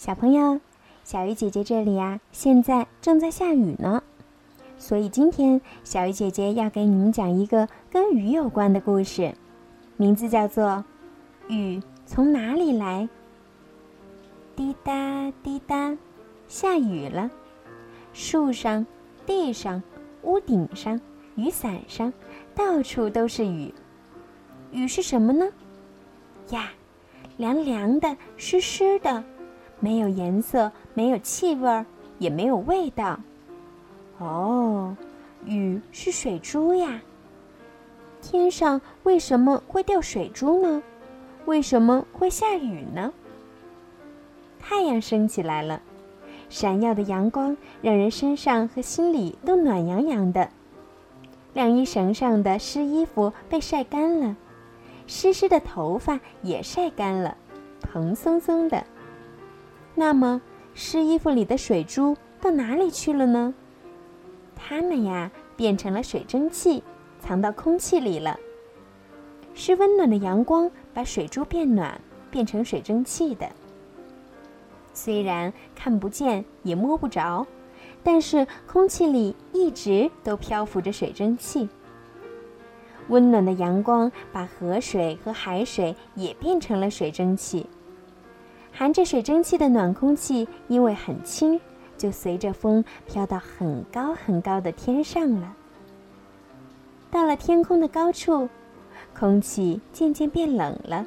小朋友，小鱼姐姐这里呀，现在正在下雨呢，所以今天小鱼姐姐要给你们讲一个跟雨有关的故事，名字叫做《雨从哪里来》。滴答滴答，下雨了，树上、地上、屋顶上、雨伞上，到处都是雨。雨是什么呢？呀，凉凉的，湿湿的。没有颜色，没有气味，也没有味道。哦，雨是水珠呀。天上为什么会掉水珠呢？为什么会下雨呢？太阳升起来了，闪耀的阳光让人身上和心里都暖洋洋的。晾衣绳上的湿衣服被晒干了，湿湿的头发也晒干了，蓬松松的。那么，湿衣服里的水珠到哪里去了呢？它们呀，变成了水蒸气，藏到空气里了。是温暖的阳光把水珠变暖，变成水蒸气的。虽然看不见也摸不着，但是空气里一直都漂浮着水蒸气。温暖的阳光把河水和海水也变成了水蒸气。含着水蒸气的暖空气，因为很轻，就随着风飘到很高很高的天上了。到了天空的高处，空气渐渐变冷了，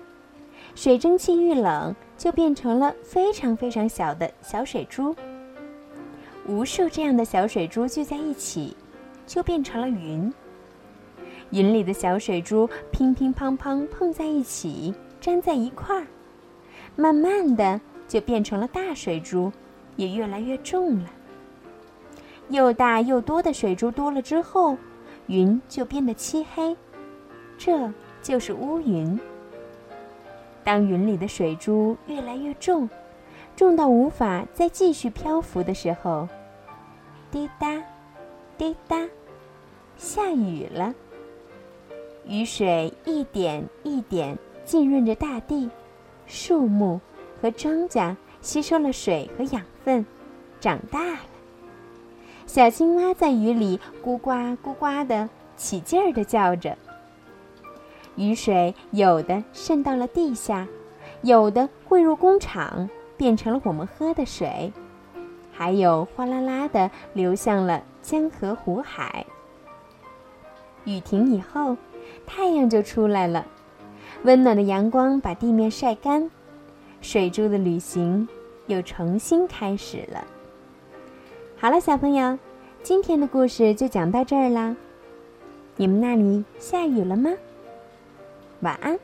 水蒸气遇冷，就变成了非常非常小的小水珠。无数这样的小水珠聚在一起，就变成了云。云里的小水珠乒乒乓乓碰在一起，粘在一块儿。慢慢的就变成了大水珠，也越来越重了。又大又多的水珠多了之后，云就变得漆黑，这就是乌云。当云里的水珠越来越重，重到无法再继续漂浮的时候，滴答，滴答，下雨了。雨水一点一点浸润着大地。树木和庄稼吸收了水和养分，长大了。小青蛙在雨里咕呱咕呱的起劲儿的叫着。雨水有的渗到了地下，有的汇入工厂，变成了我们喝的水，还有哗啦啦的流向了江河湖海。雨停以后，太阳就出来了。温暖的阳光把地面晒干，水珠的旅行又重新开始了。好了，小朋友，今天的故事就讲到这儿啦。你们那里下雨了吗？晚安。